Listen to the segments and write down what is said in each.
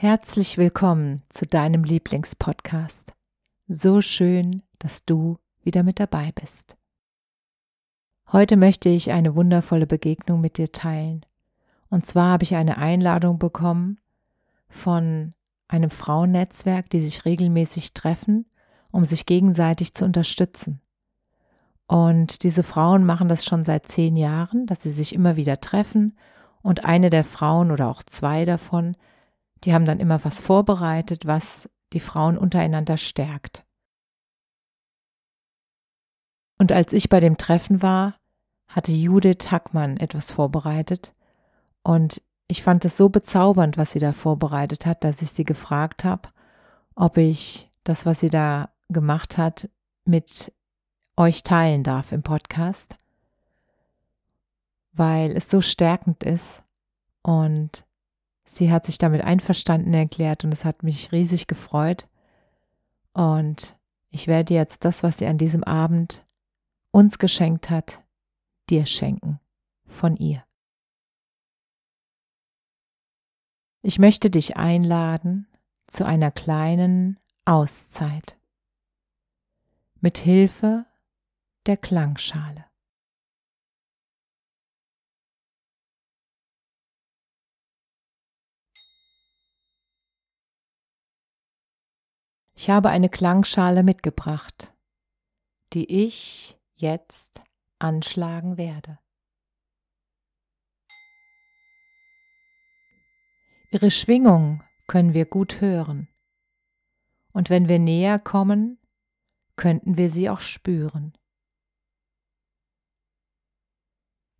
Herzlich willkommen zu deinem Lieblingspodcast. So schön, dass du wieder mit dabei bist. Heute möchte ich eine wundervolle Begegnung mit dir teilen. Und zwar habe ich eine Einladung bekommen von einem Frauennetzwerk, die sich regelmäßig treffen, um sich gegenseitig zu unterstützen. Und diese Frauen machen das schon seit zehn Jahren, dass sie sich immer wieder treffen und eine der Frauen oder auch zwei davon die haben dann immer was vorbereitet, was die Frauen untereinander stärkt. Und als ich bei dem Treffen war, hatte Judith Hackmann etwas vorbereitet und ich fand es so bezaubernd, was sie da vorbereitet hat, dass ich sie gefragt habe, ob ich das, was sie da gemacht hat, mit euch teilen darf im Podcast, weil es so stärkend ist und Sie hat sich damit einverstanden erklärt und es hat mich riesig gefreut. Und ich werde jetzt das, was sie an diesem Abend uns geschenkt hat, dir schenken, von ihr. Ich möchte dich einladen zu einer kleinen Auszeit mit Hilfe der Klangschale. Ich habe eine Klangschale mitgebracht, die ich jetzt anschlagen werde. Ihre Schwingung können wir gut hören, und wenn wir näher kommen, könnten wir sie auch spüren.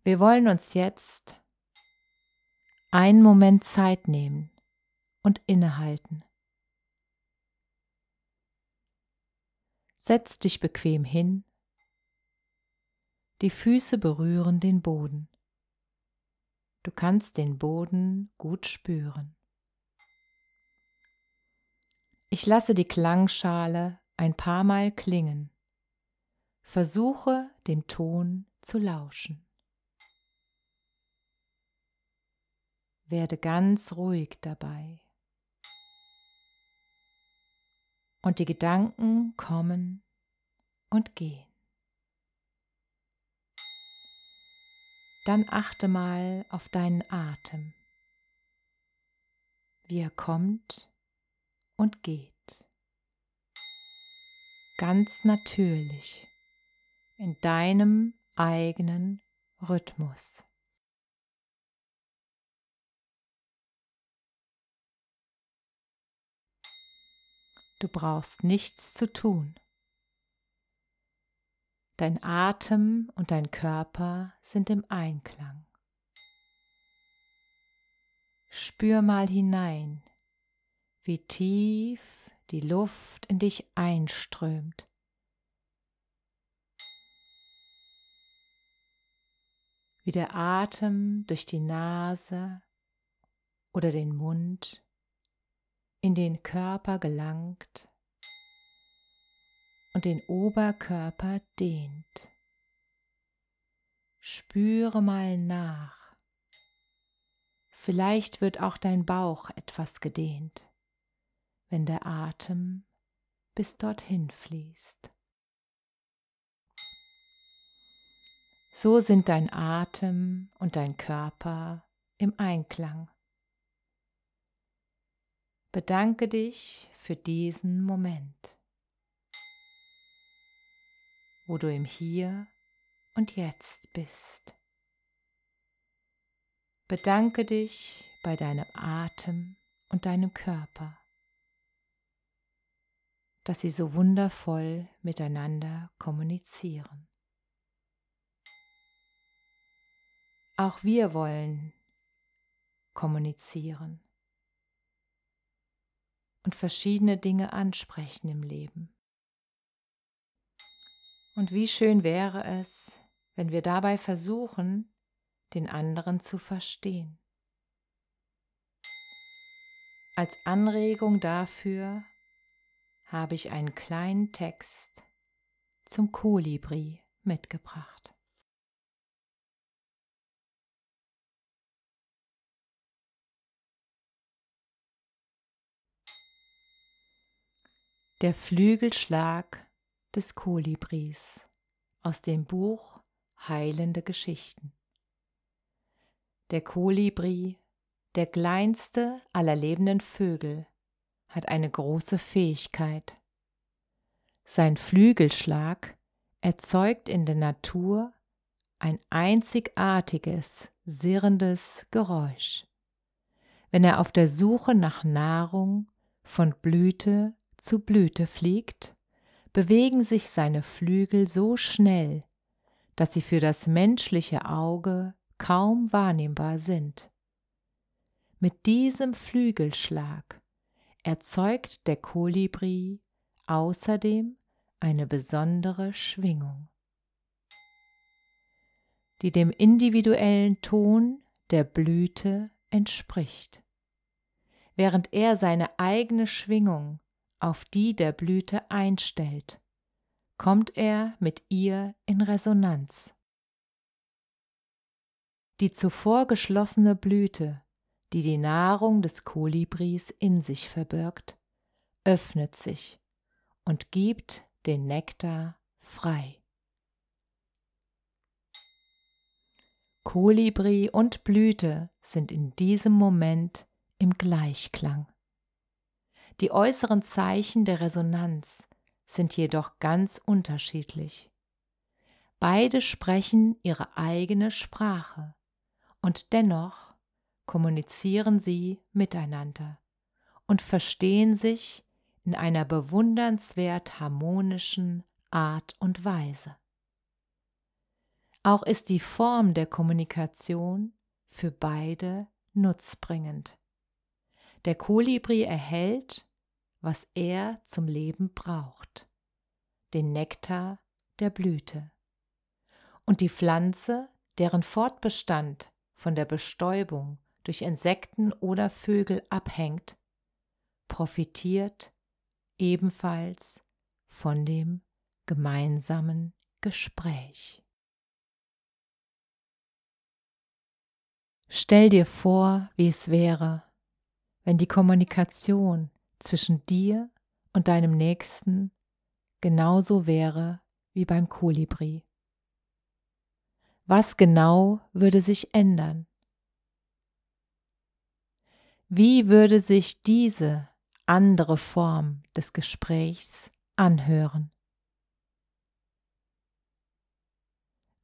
Wir wollen uns jetzt einen Moment Zeit nehmen und innehalten. Setz dich bequem hin. Die Füße berühren den Boden. Du kannst den Boden gut spüren. Ich lasse die Klangschale ein paar Mal klingen. Versuche dem Ton zu lauschen. Werde ganz ruhig dabei. Und die Gedanken kommen und gehen. Dann achte mal auf deinen Atem, wie er kommt und geht. Ganz natürlich in deinem eigenen Rhythmus. Du brauchst nichts zu tun. Dein Atem und dein Körper sind im Einklang. Spür mal hinein, wie tief die Luft in dich einströmt. Wie der Atem durch die Nase oder den Mund in den Körper gelangt und den Oberkörper dehnt. Spüre mal nach. Vielleicht wird auch dein Bauch etwas gedehnt, wenn der Atem bis dorthin fließt. So sind dein Atem und dein Körper im Einklang. Bedanke dich für diesen Moment, wo du im Hier und Jetzt bist. Bedanke dich bei deinem Atem und deinem Körper. dass sie so wundervoll miteinander kommunizieren. Auch wir wollen kommunizieren und verschiedene Dinge ansprechen im Leben. Und wie schön wäre es, wenn wir dabei versuchen, den anderen zu verstehen. Als Anregung dafür habe ich einen kleinen Text zum Kolibri mitgebracht. Der Flügelschlag des Kolibris aus dem Buch Heilende Geschichten. Der Kolibri, der kleinste aller lebenden Vögel, hat eine große Fähigkeit. Sein Flügelschlag erzeugt in der Natur ein einzigartiges, sirrendes Geräusch. Wenn er auf der Suche nach Nahrung von Blüte zu Blüte fliegt, bewegen sich seine Flügel so schnell, dass sie für das menschliche Auge kaum wahrnehmbar sind. Mit diesem Flügelschlag erzeugt der Kolibri außerdem eine besondere Schwingung, die dem individuellen Ton der Blüte entspricht. Während er seine eigene Schwingung auf die der Blüte einstellt, kommt er mit ihr in Resonanz. Die zuvor geschlossene Blüte, die die Nahrung des Kolibris in sich verbirgt, öffnet sich und gibt den Nektar frei. Kolibri und Blüte sind in diesem Moment im Gleichklang. Die äußeren Zeichen der Resonanz sind jedoch ganz unterschiedlich. Beide sprechen ihre eigene Sprache und dennoch kommunizieren sie miteinander und verstehen sich in einer bewundernswert harmonischen Art und Weise. Auch ist die Form der Kommunikation für beide nutzbringend. Der Kolibri erhält was er zum Leben braucht, den Nektar der Blüte. Und die Pflanze, deren Fortbestand von der Bestäubung durch Insekten oder Vögel abhängt, profitiert ebenfalls von dem gemeinsamen Gespräch. Stell dir vor, wie es wäre, wenn die Kommunikation zwischen dir und deinem Nächsten genauso wäre wie beim Kolibri. Was genau würde sich ändern? Wie würde sich diese andere Form des Gesprächs anhören?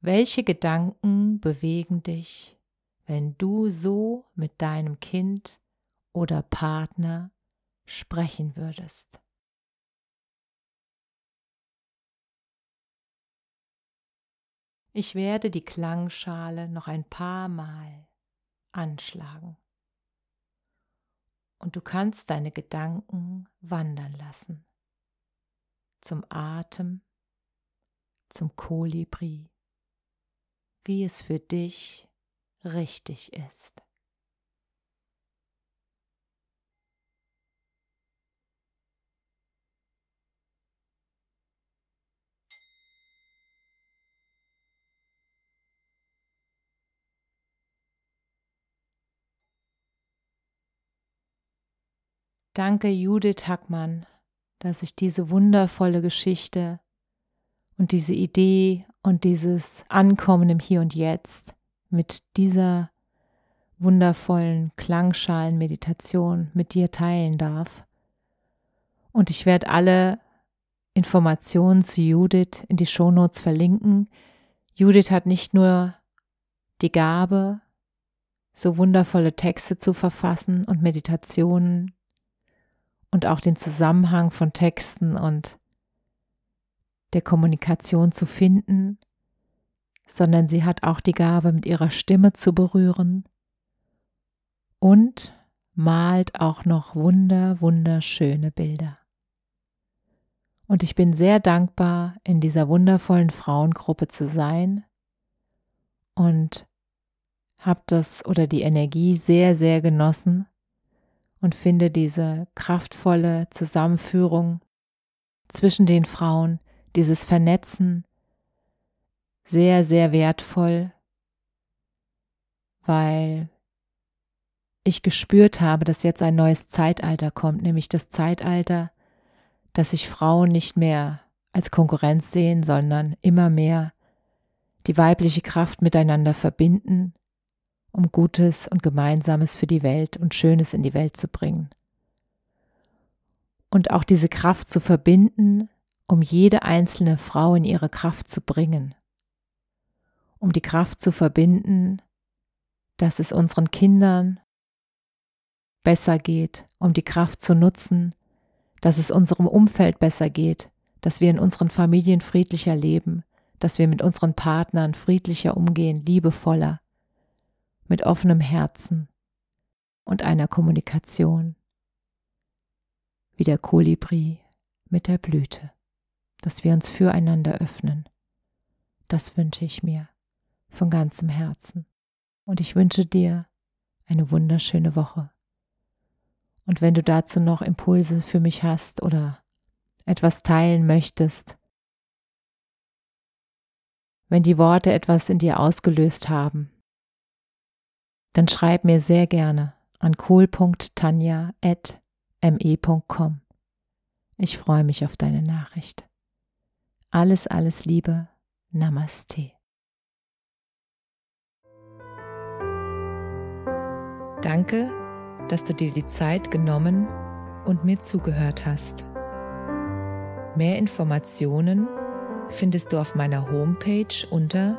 Welche Gedanken bewegen dich, wenn du so mit deinem Kind oder Partner sprechen würdest. Ich werde die Klangschale noch ein paar Mal anschlagen. Und du kannst deine Gedanken wandern lassen. Zum Atem, zum Kolibri, wie es für dich richtig ist. Danke Judith Hackmann, dass ich diese wundervolle Geschichte und diese Idee und dieses Ankommen im Hier und Jetzt mit dieser wundervollen Klangschalenmeditation mit dir teilen darf. Und ich werde alle Informationen zu Judith in die Shownotes verlinken. Judith hat nicht nur die Gabe, so wundervolle Texte zu verfassen und Meditationen und auch den Zusammenhang von Texten und der Kommunikation zu finden, sondern sie hat auch die Gabe, mit ihrer Stimme zu berühren und malt auch noch wunder, wunderschöne Bilder. Und ich bin sehr dankbar, in dieser wundervollen Frauengruppe zu sein und habe das oder die Energie sehr, sehr genossen und finde diese kraftvolle Zusammenführung zwischen den Frauen, dieses Vernetzen sehr, sehr wertvoll, weil ich gespürt habe, dass jetzt ein neues Zeitalter kommt, nämlich das Zeitalter, dass sich Frauen nicht mehr als Konkurrenz sehen, sondern immer mehr die weibliche Kraft miteinander verbinden, um Gutes und Gemeinsames für die Welt und Schönes in die Welt zu bringen. Und auch diese Kraft zu verbinden, um jede einzelne Frau in ihre Kraft zu bringen, um die Kraft zu verbinden, dass es unseren Kindern besser geht, um die Kraft zu nutzen, dass es unserem Umfeld besser geht, dass wir in unseren Familien friedlicher leben, dass wir mit unseren Partnern friedlicher umgehen, liebevoller, mit offenem Herzen und einer Kommunikation, wie der Kolibri mit der Blüte, dass wir uns füreinander öffnen. Das wünsche ich mir von ganzem Herzen. Und ich wünsche dir eine wunderschöne Woche. Und wenn du dazu noch Impulse für mich hast oder etwas teilen möchtest, wenn die Worte etwas in dir ausgelöst haben, dann schreib mir sehr gerne an kohl.tanja.me.com. Ich freue mich auf deine Nachricht. Alles, alles Liebe. Namaste. Danke dass du dir die Zeit genommen und mir zugehört hast. Mehr Informationen findest du auf meiner Homepage unter